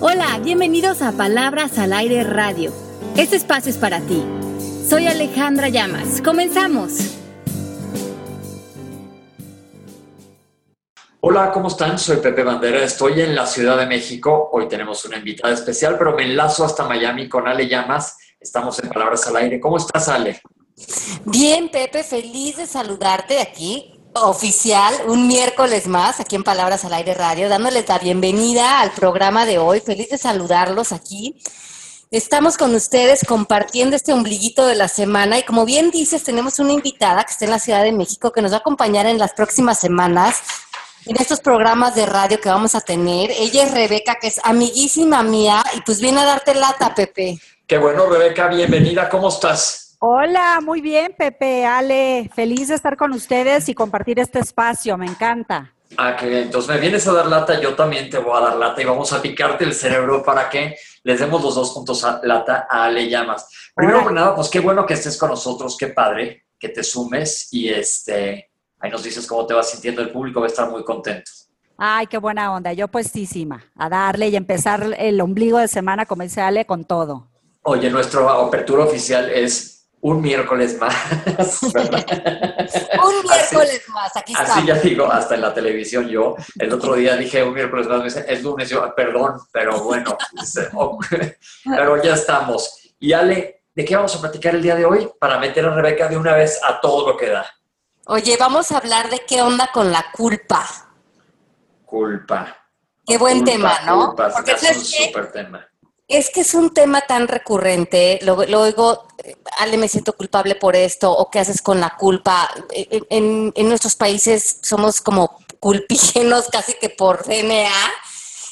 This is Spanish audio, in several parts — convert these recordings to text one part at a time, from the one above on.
Hola, bienvenidos a Palabras al Aire Radio. Este espacio es para ti. Soy Alejandra Llamas. Comenzamos. Hola, ¿cómo están? Soy Pepe Bandera, estoy en la Ciudad de México. Hoy tenemos una invitada especial, pero me enlazo hasta Miami con Ale Llamas. Estamos en Palabras al Aire. ¿Cómo estás, Ale? Bien, Pepe, feliz de saludarte aquí oficial, un miércoles más aquí en Palabras al Aire Radio, dándoles la bienvenida al programa de hoy. Feliz de saludarlos aquí. Estamos con ustedes compartiendo este ombliguito de la semana y como bien dices, tenemos una invitada que está en la Ciudad de México que nos va a acompañar en las próximas semanas en estos programas de radio que vamos a tener. Ella es Rebeca, que es amiguísima mía y pues viene a darte lata, Pepe. Qué bueno, Rebeca, bienvenida. ¿Cómo estás? Hola, muy bien, Pepe, Ale, feliz de estar con ustedes y compartir este espacio, me encanta. Ah, qué bien. Entonces me vienes a dar lata, yo también te voy a dar lata y vamos a picarte el cerebro para que les demos los dos juntos a lata a Ale Llamas. Primero que nada, pues qué bueno que estés con nosotros, qué padre que te sumes y este, ahí nos dices cómo te vas sintiendo el público, va a estar muy contento. Ay, qué buena onda, yo puestísima, a darle y empezar el ombligo de semana, como dice Ale, con todo. Oye, nuestra apertura oficial es un miércoles más. un miércoles más, aquí está. Así ya digo, hasta en la televisión yo, el otro día dije un miércoles más, me es lunes, yo, perdón, pero bueno, pero ya estamos. Y Ale, ¿de qué vamos a platicar el día de hoy? Para meter a Rebeca de una vez a todo lo que da. Oye, vamos a hablar de qué onda con la culpa. Culpa. Qué buen tema, ¿no? Culpa, Porque es un súper tema es que es un tema tan recurrente, luego, Ale, me siento culpable por esto, o qué haces con la culpa. En, nuestros países somos como culpígenos casi que por DNA.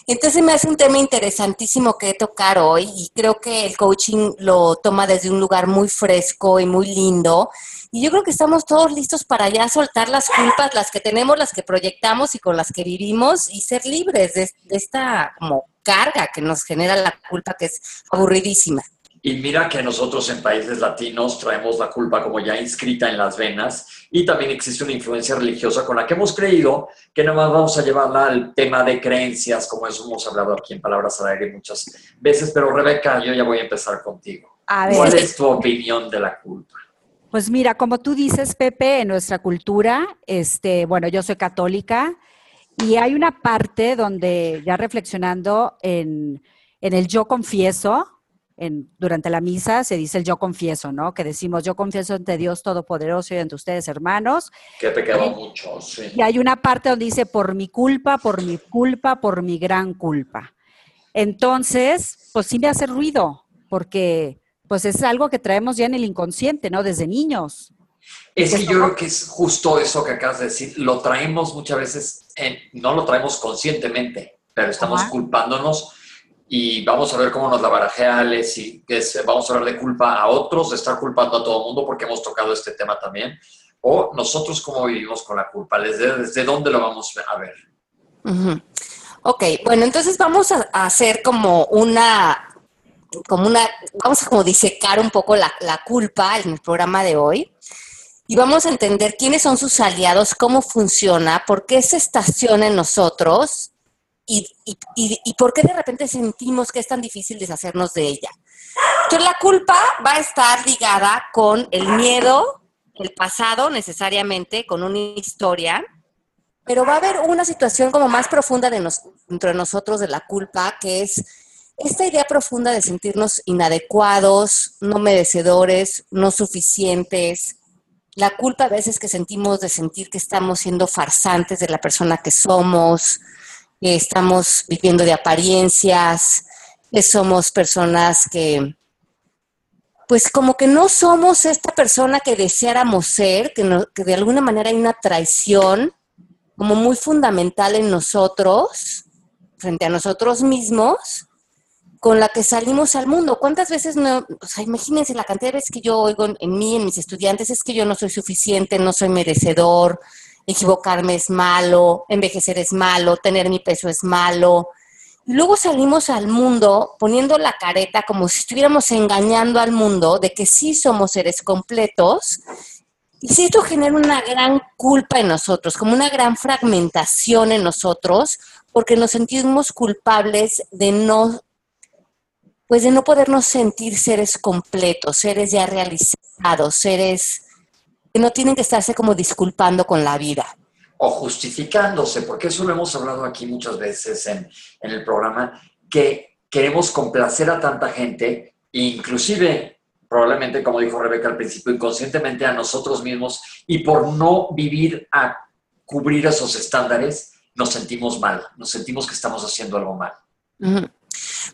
Entonces me hace un tema interesantísimo que tocar hoy y creo que el coaching lo toma desde un lugar muy fresco y muy lindo. Y yo creo que estamos todos listos para ya soltar las culpas, las que tenemos, las que proyectamos y con las que vivimos y ser libres de, de esta como carga que nos genera la culpa, que es aburridísima. Y mira que nosotros en países latinos traemos la culpa como ya inscrita en las venas y también existe una influencia religiosa con la que hemos creído que nada más vamos a llevarla al tema de creencias, como eso hemos hablado aquí en Palabras al Aire muchas veces. Pero Rebeca, yo ya voy a empezar contigo. ¿Cuál es tu opinión de la culpa? Pues mira, como tú dices, Pepe, en nuestra cultura, este, bueno, yo soy católica y hay una parte donde, ya reflexionando en, el yo confieso, en, durante la misa se dice el yo confieso, ¿no? Que decimos yo confieso ante Dios Todopoderoso y ante ustedes, hermanos. Que pecaba mucho, sí. Y hay una parte donde dice por mi culpa, por mi culpa, por mi gran culpa. Entonces, pues sí me hace ruido, porque pues es algo que traemos ya en el inconsciente, ¿no? Desde niños. Es que yo creo que es justo eso que acabas de decir. Lo traemos muchas veces, no lo traemos conscientemente, pero estamos culpándonos y vamos a ver cómo nos la barajea Alex y vamos a de culpa a otros, de estar culpando a todo el mundo porque hemos tocado este tema también. O nosotros cómo vivimos con la culpa, desde, desde dónde lo vamos a ver. Ok, bueno, entonces vamos a, hacer como una, como una, vamos a como disecar un poco la, la culpa en el programa de hoy y vamos a entender quiénes son sus aliados, cómo funciona, por qué se estaciona en nosotros y, por qué de repente sentimos que es tan difícil deshacernos de ella. Entonces la culpa va a estar ligada con el miedo, el pasado necesariamente, con una historia, pero va a haber una situación como más profunda de dentro de nosotros de la culpa, que es esta idea profunda de sentirnos inadecuados, no merecedores, no suficientes, la culpa a veces que sentimos de sentir que estamos siendo farsantes de la persona que somos, estamos viviendo de apariencias, que somos personas que, pues como que no somos esta persona que deseáramos ser, que, que de alguna manera hay una traición como muy fundamental en nosotros, frente a nosotros mismos, con la que salimos al mundo. ¿Cuántas veces no, o sea, imagínense la cantidad de veces que yo oigo en, mí, en mis estudiantes, es que yo no soy suficiente, no soy merecedor, equivocarme es malo, envejecer es malo, tener mi peso es malo. Y luego salimos al mundo poniendo la careta como si estuviéramos engañando al mundo de que sí somos seres completos. Y si esto genera una gran culpa en nosotros, como una gran fragmentación en nosotros, porque nos sentimos culpables de no, pues de no podernos sentir seres completos, seres ya realizados, seres que no tienen que estarse como disculpando con la vida. O justificándose, porque eso lo hemos hablado aquí muchas veces en, en el programa, que queremos complacer a tanta gente, inclusive probablemente, como dijo Rebeca al principio, inconscientemente a nosotros mismos y por no vivir a cubrir esos estándares, nos sentimos mal, nos sentimos que estamos haciendo algo mal.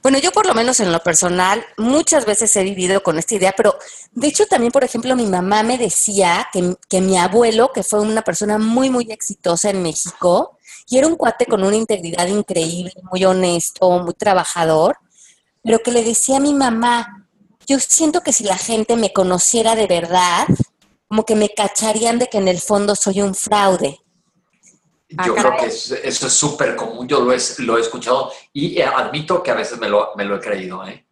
Bueno, yo por lo menos en lo personal muchas veces he vivido con esta idea, pero de hecho también, por ejemplo, mi mamá me decía que, que mi abuelo, que fue una persona muy, muy exitosa en México, y era un cuate con una integridad increíble, muy honesto, muy trabajador, pero que le decía a mi mamá, yo siento que si la gente me conociera de verdad, como que me cacharían de que en el fondo soy un fraude. Ah, yo creo que eso es súper común, yo lo he, lo he escuchado y eh, admito que a veces me lo, me lo he creído. ¿eh?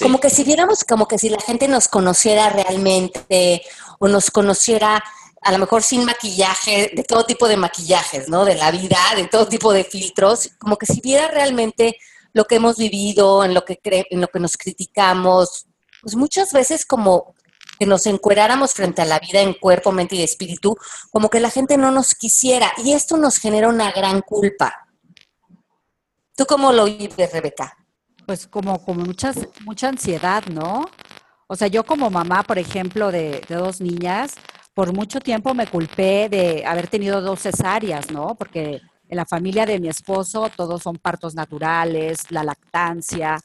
Como que si viéramos, como que si la gente nos conociera realmente o nos conociera a lo mejor sin maquillaje, de todo tipo de maquillajes, ¿no? De la vida, de todo tipo de filtros, como que si viera realmente lo que hemos vivido, en lo que, en lo que nos criticamos, pues muchas veces como que nos encueráramos frente a la vida en cuerpo, mente y espíritu, como que la gente no nos quisiera. Y esto nos genera una gran culpa. ¿Tú cómo lo vives, Rebeca? Pues como, como muchas, mucha ansiedad, ¿no? O sea, yo como mamá, por ejemplo, de, de dos niñas, por mucho tiempo me culpé de haber tenido dos cesáreas, ¿no? Porque en la familia de mi esposo todos son partos naturales, la lactancia,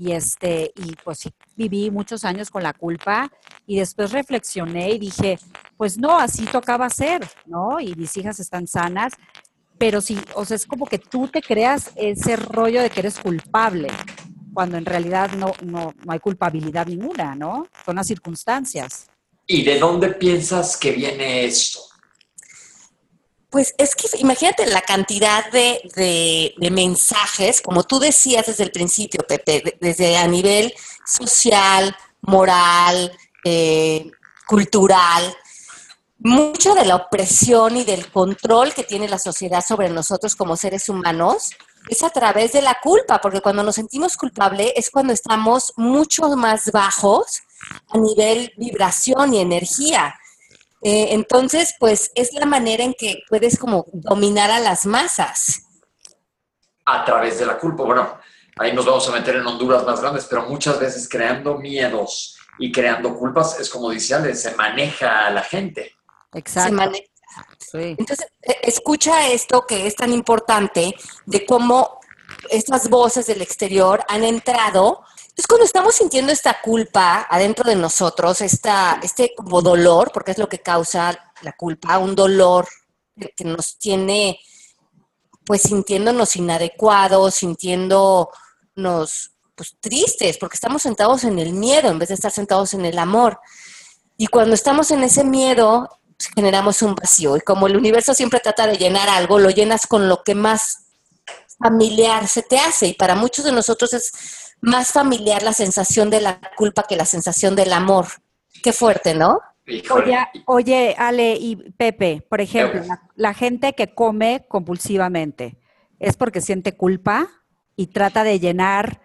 y este, y pues sí, viví muchos años con la culpa y después reflexioné y dije, pues no, así tocaba ser, ¿no? Y mis hijas están sanas, pero sí, o sea, es como que tú te creas ese rollo de que eres culpable, cuando en realidad no, no, no hay culpabilidad ninguna, ¿no? Son las circunstancias. ¿Y de dónde piensas que viene esto? Pues es que imagínate la cantidad de, mensajes, como tú decías desde el principio, Pepe, desde a nivel social, moral, eh, cultural, mucho de la opresión y del control que tiene la sociedad sobre nosotros como seres humanos es a través de la culpa, porque cuando nos sentimos culpables es cuando estamos mucho más bajos a nivel vibración y energía. Eh, entonces, pues es la manera en que puedes como dominar a las masas. A través de la culpa. Bueno, ahí nos vamos a meter en Honduras más grandes, pero muchas veces creando miedos y creando culpas, es como dice Ale, se maneja a la gente. Exacto. Entonces, e, escucha esto que es tan importante de cómo estas voces del exterior han entrado entonces, cuando estamos sintiendo esta culpa adentro de nosotros, esta, este como dolor, porque es lo que causa la culpa, un dolor que nos tiene, pues sintiéndonos inadecuados, sintiéndonos pues, tristes, porque estamos sentados en el miedo en vez de estar sentados en el amor. Y cuando estamos en ese miedo, pues, generamos un vacío. Y como el universo siempre trata de llenar algo, lo llenas con lo que más familiar se te hace. Y para muchos de nosotros es más familiar la sensación de la culpa que la sensación del amor. Qué fuerte, ¿no? Oye, oye, Ale y Pepe, por ejemplo, la, gente que come compulsivamente es porque siente culpa y trata de llenar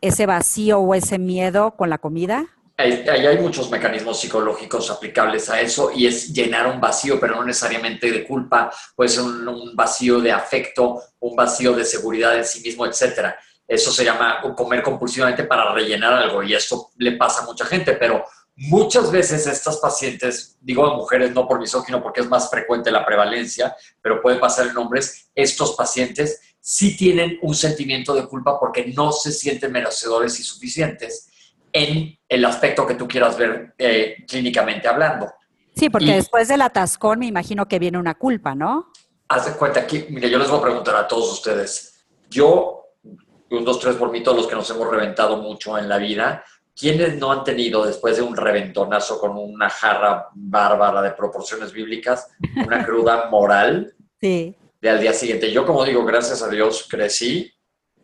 ese vacío o ese miedo con la comida. Ahí hay, muchos mecanismos psicológicos aplicables a eso y es llenar un vacío, pero no necesariamente de culpa, puede ser un, un vacío de afecto, un vacío de seguridad en sí mismo, etcétera. Eso se llama comer compulsivamente para rellenar algo y esto le pasa a mucha gente, pero muchas veces estas pacientes, digo a mujeres no por misógino porque es más frecuente la prevalencia, pero puede pasar en hombres, estos pacientes sí tienen un sentimiento de culpa porque no se sienten merecedores y suficientes en el aspecto que tú quieras ver eh, clínicamente hablando. Sí, porque después del atascón me imagino que viene una culpa, ¿no? Haz de cuenta que, mire, yo les voy a preguntar a todos ustedes. Yo un, dos, tres todos los que nos hemos reventado mucho en la vida, ¿quiénes no han tenido después de un reventonazo con una jarra bárbara de proporciones bíblicas, una cruda moral sí. de al día siguiente? Yo, como digo, gracias a Dios crecí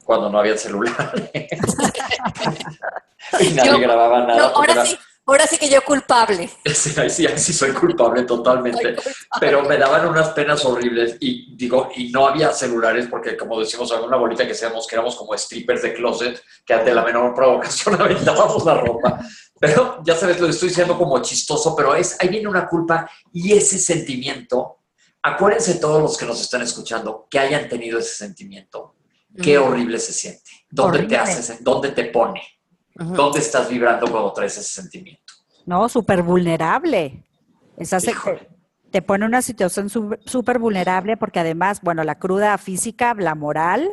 cuando no había celular. y nadie grababa nada. ahora sí, Ahora sí que yo culpable. Sí, ahí sí, ahí sí soy culpable totalmente. Pero me daban unas penas horribles y digo, y no había celulares porque como decimos alguna bolita que seamos que éramos como strippers de closet, que ante la menor provocación aventábamos la ropa. Pero ya sabes, lo estoy diciendo como chistoso, pero es, ahí viene una culpa y ese sentimiento. Acuérdense todos los que nos están escuchando que hayan tenido ese sentimiento. Qué horrible se siente. ¿Dónde te haces? ¿Dónde te pone? ¿Dónde estás vibrando cuando traes ese sentimiento? No, súper vulnerable. te, te, pone una situación súper vulnerable porque además, bueno, la cruda física, la moral.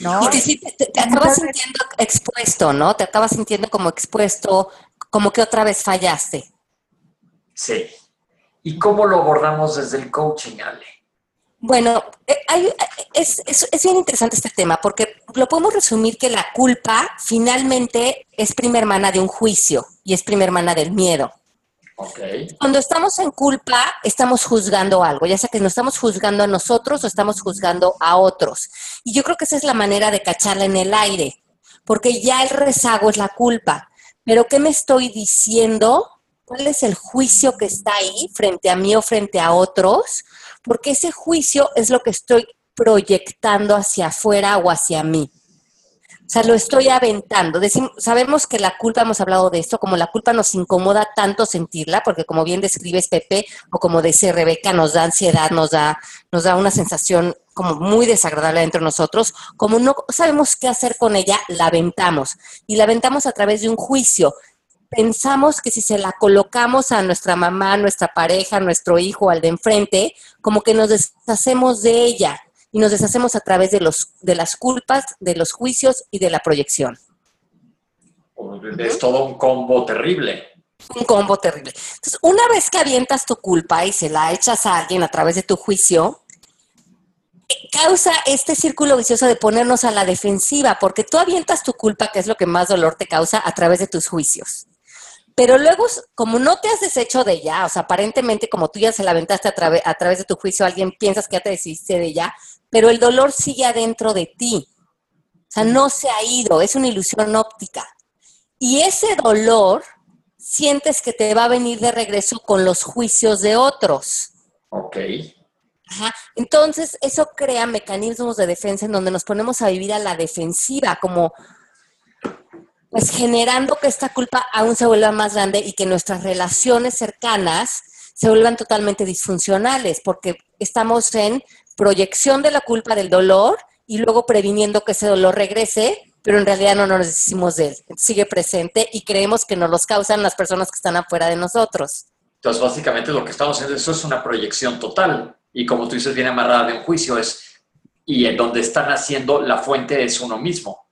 ¿no? Y te, te, acabas sintiendo expuesto, ¿no? Te acabas sintiendo como expuesto, como que otra vez fallaste. Sí. ¿Y cómo lo abordamos desde el coaching, Ale? Bueno, eh, es, bien interesante este tema porque lo podemos resumir que la culpa finalmente es prima hermana de un juicio y es prima hermana del miedo. Okay. Cuando estamos en culpa, estamos juzgando algo, ya sea que nos estamos juzgando a nosotros o estamos juzgando a otros. Y yo creo que esa es la manera de cacharla en el aire, porque ya el rezago es la culpa. Pero ¿qué me estoy diciendo? ¿Cuál es el juicio que está ahí frente a mí o frente a otros? Porque ese juicio es lo que estoy proyectando hacia afuera o hacia mí. O sea, lo estoy aventando. sabemos que la culpa, hemos hablado de esto, como la culpa nos incomoda tanto sentirla, porque como bien describes Pepe, o como dice Rebeca, nos da ansiedad, nos da, nos da una sensación como muy desagradable dentro de nosotros, como no sabemos qué hacer con ella, la aventamos. Y la aventamos a través de un juicio pensamos que si se la colocamos a nuestra mamá, nuestra pareja, nuestro hijo, al de enfrente, como que nos deshacemos de ella y nos deshacemos a través de, los, de las culpas, de los juicios y de la proyección. Es todo un combo terrible. Un combo terrible. Entonces, una vez que avientas tu culpa y se la echas a alguien a través de tu juicio, causa este círculo vicioso de ponernos a la defensiva, porque tú avientas tu culpa, que es lo que más dolor te causa, a través de tus juicios. Pero luego, como no te has deshecho de ella, o sea, aparentemente como tú ya se la aventaste a, a través de tu juicio, alguien piensas que ya te deshiciste de ella, pero el dolor sigue adentro de ti. O sea, no se ha ido, es una ilusión óptica. Y ese dolor sientes que te va a venir de regreso con los juicios de otros. Ok. Ajá. Entonces, eso crea mecanismos de defensa en donde nos ponemos a vivir a la defensiva, como pues generando que esta culpa aún se vuelva más grande y que nuestras relaciones cercanas se vuelvan totalmente disfuncionales, porque estamos en proyección de la culpa del dolor y luego previniendo que ese dolor regrese, pero en realidad no nos decimos de él, sigue presente y creemos que nos los causan las personas que están afuera de nosotros. Entonces, básicamente lo que estamos haciendo, eso es una proyección total y como tú dices, viene amarrada de un juicio, es, y en donde están haciendo la fuente es uno mismo.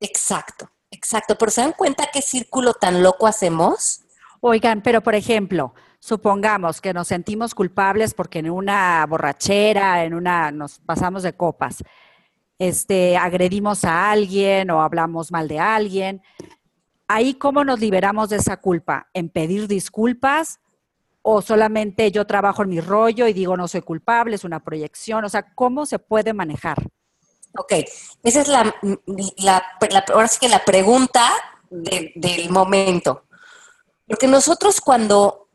Exacto. Exacto, pero ¿se dan cuenta qué círculo tan loco hacemos? Oigan, pero por ejemplo, supongamos que nos sentimos culpables porque en una borrachera, en una, nos pasamos de copas, este, agredimos a alguien o hablamos mal de alguien. Ahí, ¿cómo nos liberamos de esa culpa? ¿En pedir disculpas? ¿O solamente yo trabajo en mi rollo y digo no soy culpable, es una proyección? O sea, ¿cómo se puede manejar? Ok, esa es la, la, ahora sí que la pregunta del momento. Porque nosotros cuando,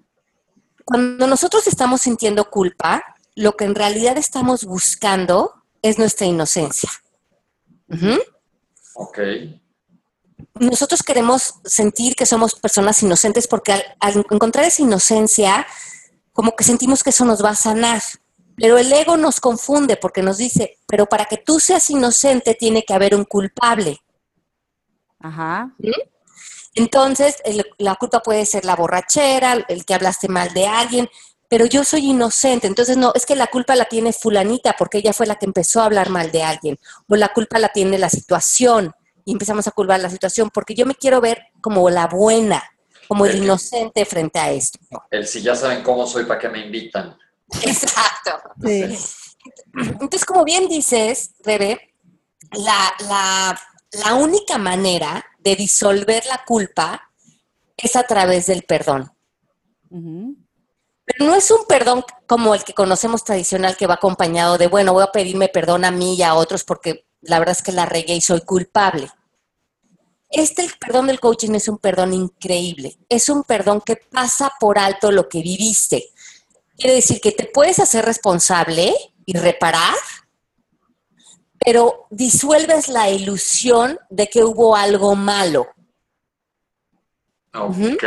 cuando nosotros estamos sintiendo culpa, lo que en realidad estamos buscando es nuestra inocencia. Ok. Nosotros queremos sentir que somos personas inocentes porque al encontrar esa inocencia, como que sentimos que eso nos va a sanar. Pero el ego nos confunde porque nos dice, pero para que tú seas inocente tiene que haber un culpable. Ajá. Entonces, la culpa puede ser la borrachera, el que hablaste mal de alguien, pero yo soy inocente. Entonces, no, es que la culpa la tiene fulanita porque ella fue la que empezó a hablar mal de alguien. O la culpa la tiene la situación y empezamos a culpar la situación porque yo me quiero ver como la buena, como el, inocente frente a esto. El si ya saben cómo soy, ¿para qué me invitan? Exacto. Entonces, como bien dices, Rebe, la, única manera de disolver la culpa es a través del perdón. Pero no es un perdón como el que conocemos tradicional que va acompañado de, bueno, voy a pedirme perdón a mí y a otros porque la verdad es que la regué y soy culpable. Este perdón del coaching es un perdón increíble. Es un perdón que pasa por alto lo que viviste. Quiere decir que te puedes hacer responsable y reparar, pero disuelves la ilusión de que hubo algo malo. Ok.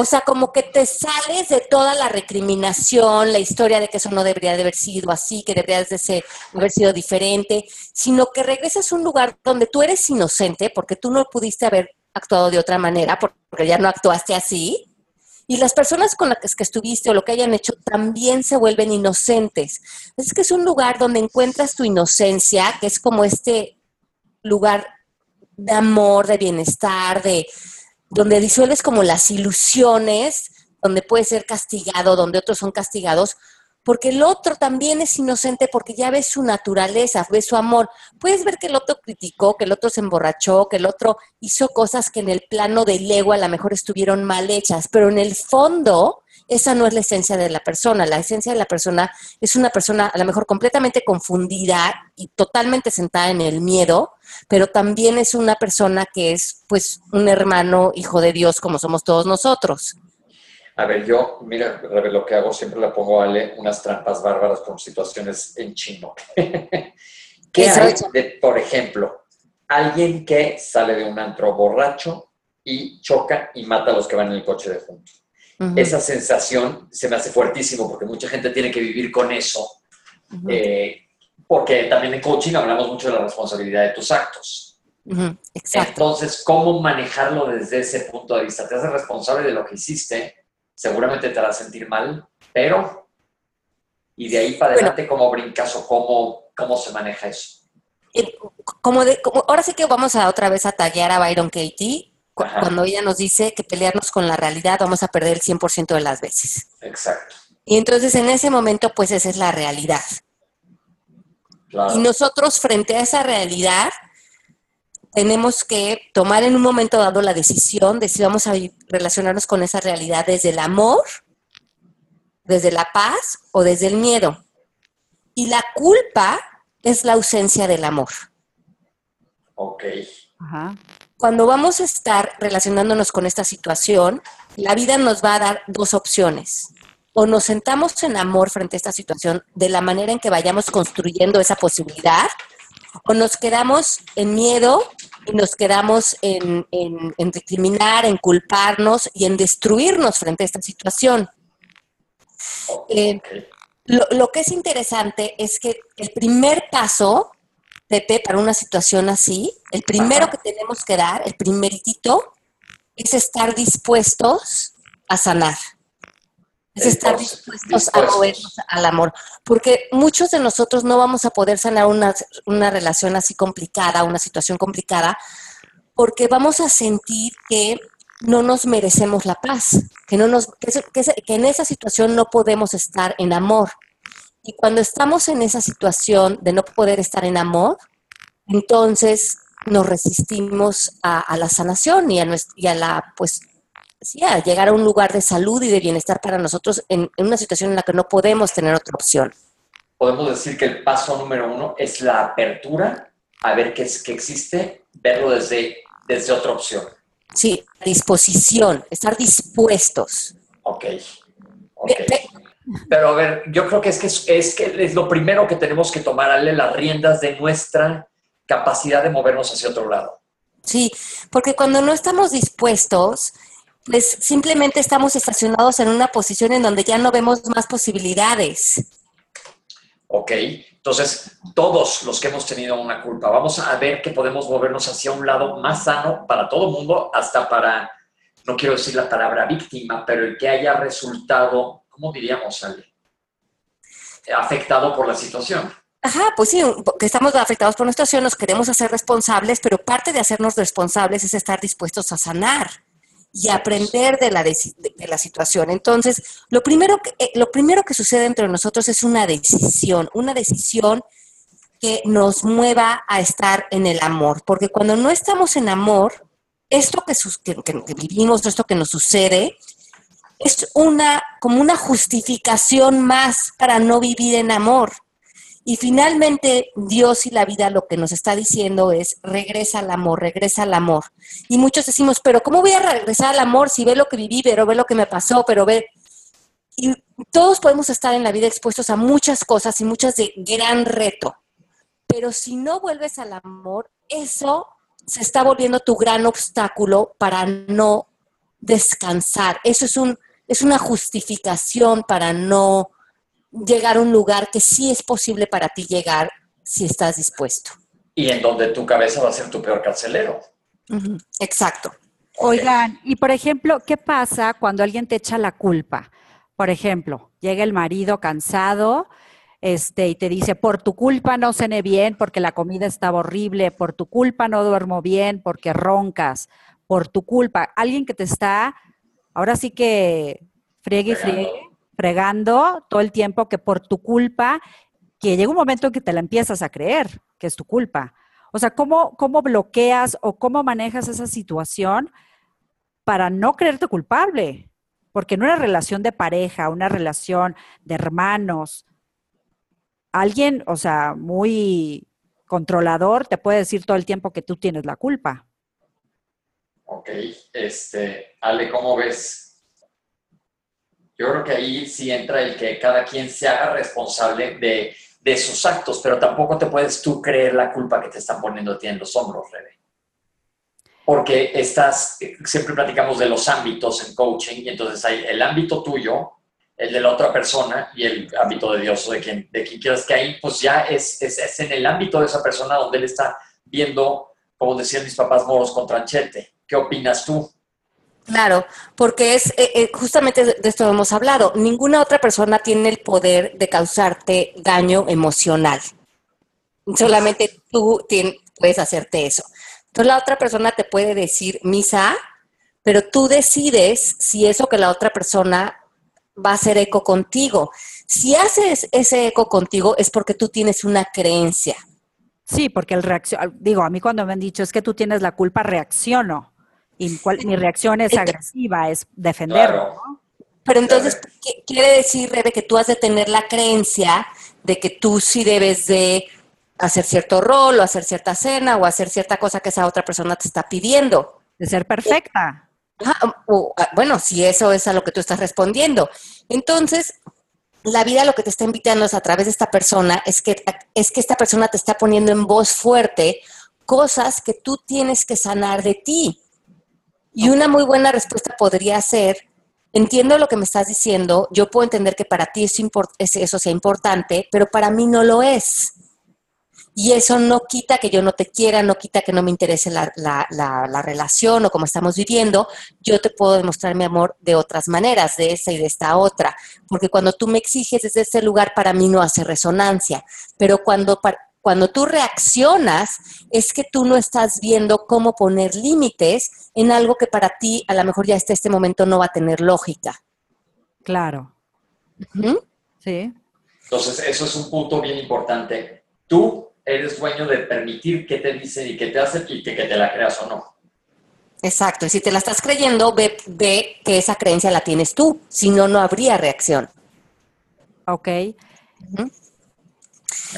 O sea, como que te sales de toda la recriminación, la historia de que eso no debería de haber sido así, que debería de ser, haber sido diferente, sino que regresas a un lugar donde tú eres inocente porque tú no pudiste haber actuado de otra manera, porque ya no actuaste así, y las personas con las que estuviste o lo que hayan hecho también se vuelven inocentes. Es que es un lugar donde encuentras tu inocencia, que es como este lugar de amor, de bienestar, de donde disuelves como las ilusiones, donde puedes ser castigado, donde otros son castigados, porque el otro también es inocente porque ya ves su naturaleza, ves su amor. Puedes ver que el otro criticó, que el otro se emborrachó, que el otro hizo cosas que en el plano del ego a lo mejor estuvieron mal hechas, pero en el fondo esa no es la esencia de la persona. La esencia de la persona es una persona a lo mejor completamente confundida y totalmente sentada en el miedo, pero también es una persona que es pues un hermano, hijo de Dios, como somos todos nosotros. A ver, yo, mira, lo que hago, siempre le pongo a Ale unas trampas bárbaras con situaciones en chino. ¿Qué hay de, por ejemplo, alguien que sale de un antro borracho y choca y mata a los que van en el coche de juntos? Esa sensación se me hace fuertísimo porque mucha gente tiene que vivir con eso. Eh, porque también en coaching hablamos mucho de la responsabilidad de tus actos. Exacto. Entonces, ¿cómo manejarlo desde ese punto de vista? Te haces responsable de lo que hiciste, seguramente te hará sentir mal, pero y de ahí para adelante, ¿cómo brincas o cómo, cómo se maneja eso? Eh, como, de, ahora sí que vamos a otra vez a tallar a Byron Katie cuando ella nos dice que pelearnos con la realidad vamos a perder el 100% de las veces. Exacto. Y entonces en ese momento, pues esa es la realidad. Y nosotros frente a esa realidad tenemos que tomar en un momento dado la decisión de si vamos a relacionarnos con esa realidad desde el amor, desde la paz o desde el miedo. Y la culpa es la ausencia del amor. Ok. Cuando vamos a estar relacionándonos con esta situación, la vida nos va a dar dos opciones. O nos sentamos en amor frente a esta situación de la manera en que vayamos construyendo esa posibilidad, o nos quedamos en miedo y nos quedamos en, en, en recriminar, en culparnos y en destruirnos frente a esta situación. Eh, lo, lo, que es interesante es que el primer paso, Pepe, para una situación así, el primero que tenemos que dar, el primeritito, es estar dispuestos a sanar es estar dispuestos, a movernos al amor, porque muchos de nosotros no vamos a poder sanar una, una relación así complicada, una situación complicada, porque vamos a sentir que no nos merecemos la paz, que, no nos, que, que en esa situación no podemos estar en amor. Y cuando estamos en esa situación de no poder estar en amor, entonces nos resistimos a, a la sanación y a, nuestra, y a la pues sí, a llegar a un lugar de salud y de bienestar para nosotros en, una situación en la que no podemos tener otra opción. Podemos decir que el paso número uno es la apertura a ver qué, es, qué existe, verlo desde, desde otra opción. Sí, disposición, estar dispuestos. Ok. okay. Pero a ver, yo creo que es que es, que es lo primero que tenemos que tomar, darle las riendas de nuestra capacidad de movernos hacia otro lado. Sí, porque cuando no estamos dispuestos, pues simplemente estamos estacionados en una posición en donde ya no vemos más posibilidades. Ok, entonces todos los que hemos tenido una culpa, vamos a ver que podemos movernos hacia un lado más sano para todo el mundo, hasta para, no quiero decir la palabra víctima, pero el que haya resultado, ¿cómo diríamos, Ale? Afectado por la situación. Ajá, pues sí, que estamos afectados por nuestra situación, nos queremos hacer responsables, pero parte de hacernos responsables es estar dispuestos a sanar y aprender de la, de, la situación. Entonces, lo primero, que, eh, lo primero que sucede entre nosotros es una decisión, una decisión que nos mueva a estar en el amor, porque cuando no estamos en amor, esto que, que, que vivimos, esto que nos sucede, es una como una justificación más para no vivir en amor. Y finalmente, Dios y la vida lo que nos está diciendo es, regresa al amor, regresa al amor. Y muchos decimos, pero ¿cómo voy a regresar al amor si ve lo que viví, pero ve lo que me pasó, pero ve... Y todos podemos estar en la vida expuestos a muchas cosas y muchas de gran reto. Pero si no vuelves al amor, eso se está volviendo tu gran obstáculo para no descansar. Eso es, un, es una justificación para no llegar a un lugar que sí es posible para ti llegar si estás dispuesto. Y en donde tu cabeza va a ser tu peor carcelero. Exacto. Oigan, y por ejemplo, ¿qué pasa cuando alguien te echa la culpa? Por ejemplo, llega el marido cansado este, y te dice, por tu culpa no cené bien porque la comida estaba horrible, por tu culpa no duermo bien porque roncas, por tu culpa. Alguien que te está, ahora sí que friegue y friegue, fregando todo el tiempo que por tu culpa, que llega un momento en que te la empiezas a creer que es tu culpa. O sea, ¿cómo, cómo bloqueas o cómo manejas esa situación para no creerte culpable? Porque en una relación de pareja, una relación de hermanos, alguien, o sea, muy controlador, te puede decir todo el tiempo que tú tienes la culpa. Ok, este, Ale, ¿cómo ves yo creo que ahí sí entra el que cada quien se haga responsable de, de sus actos, pero tampoco te puedes tú creer la culpa que te están poniendo a ti en los hombros, Rebe. Porque estás, siempre platicamos de los ámbitos en coaching, y entonces hay el ámbito tuyo, el de la otra persona y el ámbito de Dios o de quien, de quien quieras que ahí, pues ya es, es, es, en el ámbito de esa persona donde él está viendo, como decían mis papás moros con tranchete. ¿Qué opinas tú? Claro, porque es eh, eh, justamente de esto hemos hablado. Ninguna otra persona tiene el poder de causarte daño emocional. Solamente tú puedes hacerte eso. Entonces la otra persona te puede decir misa, pero tú decides si eso que la otra persona va a hacer eco contigo. Si haces ese eco contigo es porque tú tienes una creencia. Sí, porque el reacción, digo, a mí cuando me han dicho es que tú tienes la culpa, reacciono y mi reacción es agresiva, es defenderlo. Pero entonces, ¿qué quiere decir, Rebe, que tú has de tener la creencia de que tú sí debes de hacer cierto rol o hacer cierta cena o hacer cierta cosa que esa otra persona te está pidiendo? De ser perfecta. Ah, bueno, si eso es a lo que tú estás respondiendo. Entonces, la vida lo que te está invitando es a través de esta persona, es que, es que esta persona te está poniendo en voz fuerte cosas que tú tienes que sanar de ti. Y una muy buena respuesta podría ser, entiendo lo que me estás diciendo, yo puedo entender que para ti eso, eso sea importante, pero para mí no lo es. Y eso no quita que yo no te quiera, no quita que no me interese la, la, relación o como estamos viviendo. Yo te puedo demostrar mi amor de otras maneras, de esta y de esta otra. Porque cuando tú me exiges desde ese lugar, para mí no hace resonancia. Pero cuando, cuando tú reaccionas, es que tú no estás viendo cómo poner límites en algo que para ti a lo mejor ya hasta este momento no va a tener lógica. Claro. Sí. Entonces, eso es un punto bien importante. Tú eres dueño de permitir que te dicen y que te hacen y que, te la creas o no. Exacto, y si te la estás creyendo, ve, ve que esa creencia la tienes tú, si no, no habría reacción. Ok.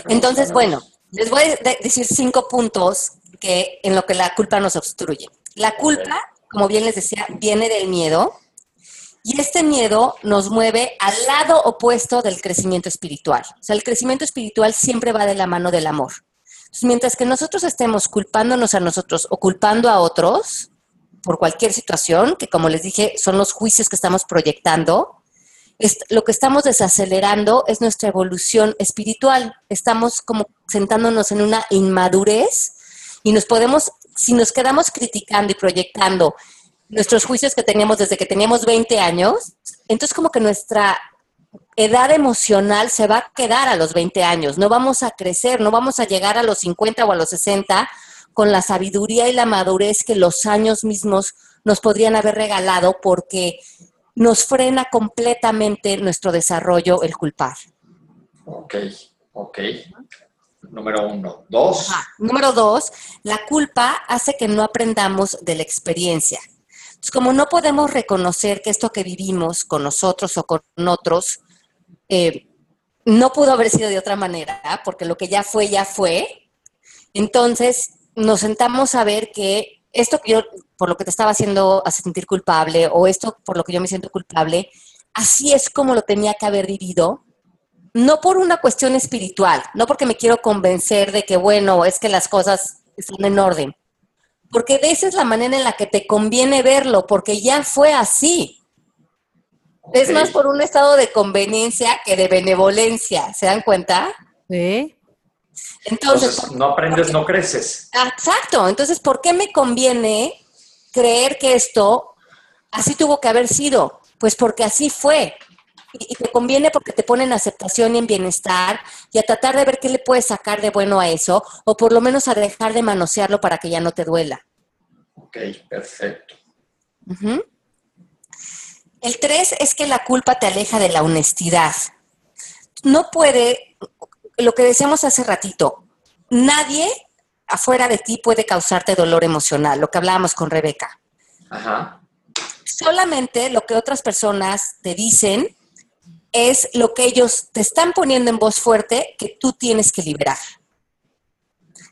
Entonces, bueno, les voy a decir cinco puntos que en lo que la culpa nos obstruye. La culpa, como bien les decía, viene del miedo y este miedo nos mueve al lado opuesto del crecimiento espiritual. O sea, el crecimiento espiritual siempre va de la mano del amor. mientras que nosotros estemos culpándonos a nosotros o culpando a otros por cualquier situación, que como les dije, son los juicios que estamos proyectando, lo que estamos desacelerando es nuestra evolución espiritual. Estamos como sentándonos en una inmadurez y nos podemos, si nos quedamos criticando y proyectando nuestros juicios que teníamos desde que teníamos 20 años, entonces como que nuestra edad emocional se va a quedar a los 20 años, no vamos a crecer, no vamos a llegar a los 50 o a los 60 con la sabiduría y la madurez que los años mismos nos podrían haber regalado porque nos frena completamente nuestro desarrollo el culpar. Ok, ok. Número uno. Dos. Número dos, la culpa hace que no aprendamos de la experiencia. Entonces, como no podemos reconocer que esto que vivimos con nosotros o con otros, eh, no pudo haber sido de otra manera, porque lo que ya fue, ya fue. Entonces nos sentamos a ver que esto que yo, por lo que te estaba haciendo a sentir culpable, o esto por lo que yo me siento culpable, así es como lo tenía que haber vivido, no por una cuestión espiritual, no porque me quiero convencer de que, bueno, es que las cosas están en orden, porque esa es la manera en la que te conviene verlo, porque ya fue así. Es más por un estado de conveniencia que de benevolencia, ¿se dan cuenta? Sí. Entonces, no aprendes, no creces. Exacto. Entonces, ¿por qué me conviene creer que esto así tuvo que haber sido? Pues porque así fue. Y, te conviene porque te pone en aceptación y en bienestar y a tratar de ver qué le puedes sacar de bueno a eso, o por lo menos a dejar de manosearlo para que ya no te duela. Ok, perfecto. El tres es que la culpa te aleja de la honestidad. No puede, lo que decíamos hace ratito, nadie afuera de ti puede causarte dolor emocional, lo que hablábamos con Rebeca. Ajá. Solamente lo que otras personas te dicen es lo que ellos te están poniendo en voz fuerte que tú tienes que liberar.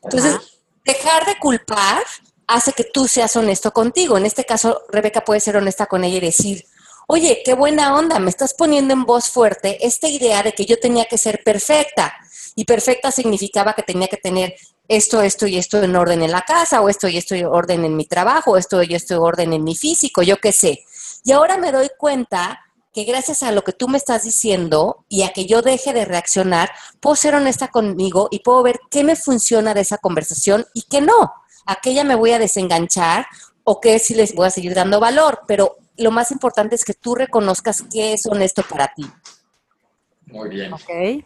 Entonces, dejar de culpar hace que tú seas honesto contigo. En este caso, Rebeca puede ser honesta con ella y decir, oye, qué buena onda, me estás poniendo en voz fuerte esta idea de que yo tenía que ser perfecta. Y perfecta significaba que tenía que tener esto, esto y esto en orden en la casa, o esto y esto en orden en mi trabajo, o esto y esto en orden en mi físico, yo qué sé. Y ahora me doy cuenta que gracias a lo que tú me estás diciendo y a que yo deje de reaccionar, puedo ser honesta conmigo y puedo ver qué me funciona de esa conversación y qué no. Aquella me voy a desenganchar o qué sí les voy a seguir dando valor, pero lo más importante es que tú reconozcas qué es honesto para ti. Muy bien. Ok.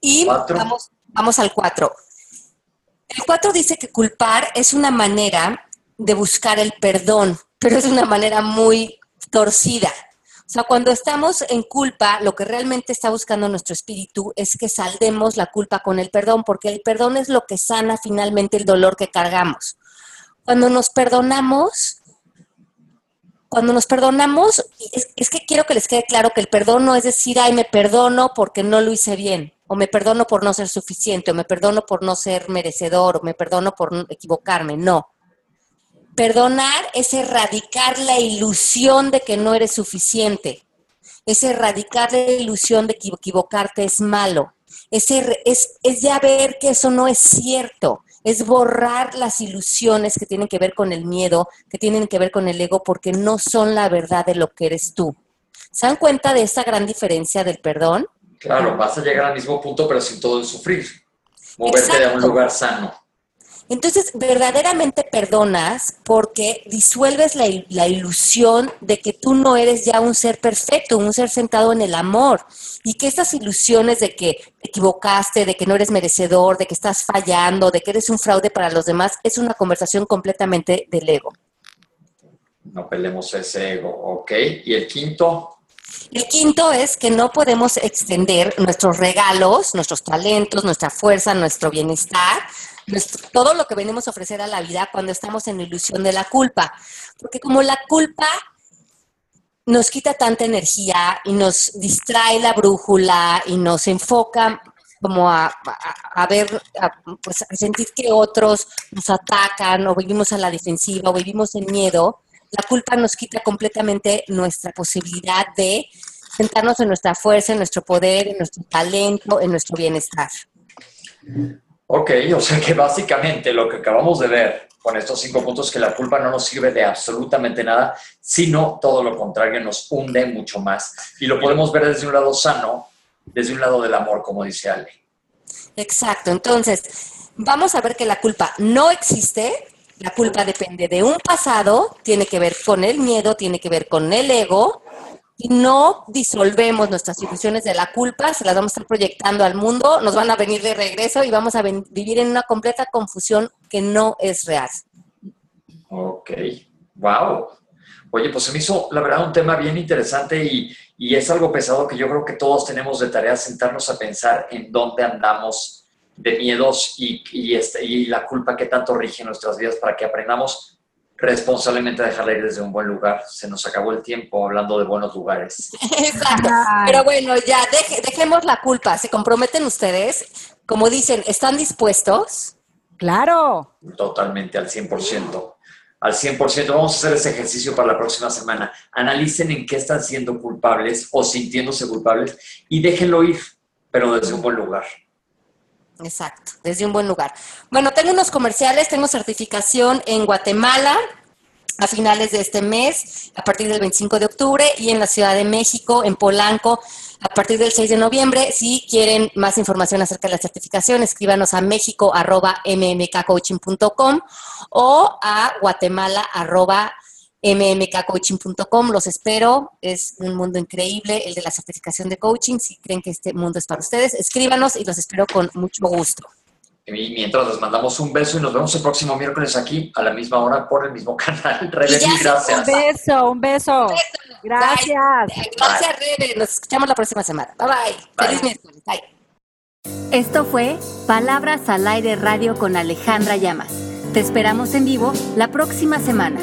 Y vamos, vamos al 4. El 4 dice que culpar es una manera de buscar el perdón, pero es una manera muy torcida. O sea, cuando estamos en culpa, lo que realmente está buscando nuestro espíritu es que saldemos la culpa con el perdón, porque el perdón es lo que sana finalmente el dolor que cargamos. Cuando nos perdonamos, cuando nos perdonamos, es, es, que quiero que les quede claro que el perdón no es decir, ay, me perdono porque no lo hice bien, o me perdono por no ser suficiente, o me perdono por no ser merecedor, o me perdono por equivocarme, no. Perdonar es erradicar la ilusión de que no eres suficiente. Es erradicar la ilusión de que equivocarte es malo. Es, es, ya ver que eso no es cierto. Es borrar las ilusiones que tienen que ver con el miedo, que tienen que ver con el ego, porque no son la verdad de lo que eres tú. ¿Se dan cuenta de esa gran diferencia del perdón? Claro, vas a llegar al mismo punto, pero sin todo el sufrir. Moverte a un lugar sano. Entonces, verdaderamente perdonas porque disuelves la, ilusión de que tú no eres ya un ser perfecto, un ser sentado en el amor. Y que esas ilusiones de que te equivocaste, de que no eres merecedor, de que estás fallando, de que eres un fraude para los demás, es una conversación completamente del ego. No peleemos ese ego, ¿ok? ¿Y el quinto? El quinto es que no podemos extender nuestros regalos, nuestros talentos, nuestra fuerza, nuestro bienestar todo lo que venimos a ofrecer a la vida cuando estamos en la ilusión de la culpa. Porque como la culpa nos quita tanta energía y nos distrae la brújula y nos enfoca como a, ver, pues a sentir que otros nos atacan o vivimos a la defensiva o vivimos en miedo, la culpa nos quita completamente nuestra posibilidad de sentarnos en nuestra fuerza, en nuestro poder, en nuestro talento, en nuestro bienestar. Ok, o sea que básicamente lo que acabamos de ver con estos cinco puntos es que la culpa no nos sirve de absolutamente nada, sino todo lo contrario, nos hunde mucho más. Y lo podemos ver desde un lado sano, desde un lado del amor, como dice Ale. Exacto, entonces vamos a ver que la culpa no existe, la culpa depende de un pasado, tiene que ver con el miedo, tiene que ver con el ego, y no disolvemos nuestras ilusiones de la culpa, se las vamos a estar proyectando al mundo, nos van a venir de regreso y vamos a vivir en una completa confusión que no es real. Ok, wow. Oye, pues se me hizo, la verdad, un tema bien interesante y, y es algo pesado que yo creo que todos tenemos de tarea sentarnos a pensar en dónde andamos de miedos y, y, este, y la culpa que tanto rige nuestras vidas para que aprendamos responsablemente dejarla ir desde un buen lugar. Se nos acabó el tiempo hablando de buenos lugares. Exacto. Pero bueno, ya dejemos la culpa. ¿Se comprometen ustedes? Como dicen, ¿están dispuestos? Claro. Totalmente, al 100%. Al 100%. Vamos a hacer ese ejercicio para la próxima semana. Analicen en qué están siendo culpables o sintiéndose culpables y déjenlo ir, pero desde un buen lugar. Exacto, desde un buen lugar. Bueno, tengo unos comerciales, tengo certificación en Guatemala a finales de este mes, a partir del 25 de octubre, y en la Ciudad de México, en Polanco, a partir del 6 de noviembre. Si quieren más información acerca de la certificación, escríbanos a mexico.mmkcoaching.com o a guatemala.com mmkcoaching.com. Los espero. Es un mundo increíble el de la certificación de coaching. Si creen que este mundo es para ustedes, escríbanos y los espero con mucho gusto. Y mientras les mandamos un beso y nos vemos el próximo miércoles aquí a la misma hora por el mismo canal. Rebe, gracias. Un beso, un beso. Gracias. Gracias, Rebe. Nos escuchamos la próxima semana. Bye bye. Feliz miércoles. Bye. Esto fue Palabras al Aire Radio con Alejandra Llamas. Te esperamos en vivo la próxima semana.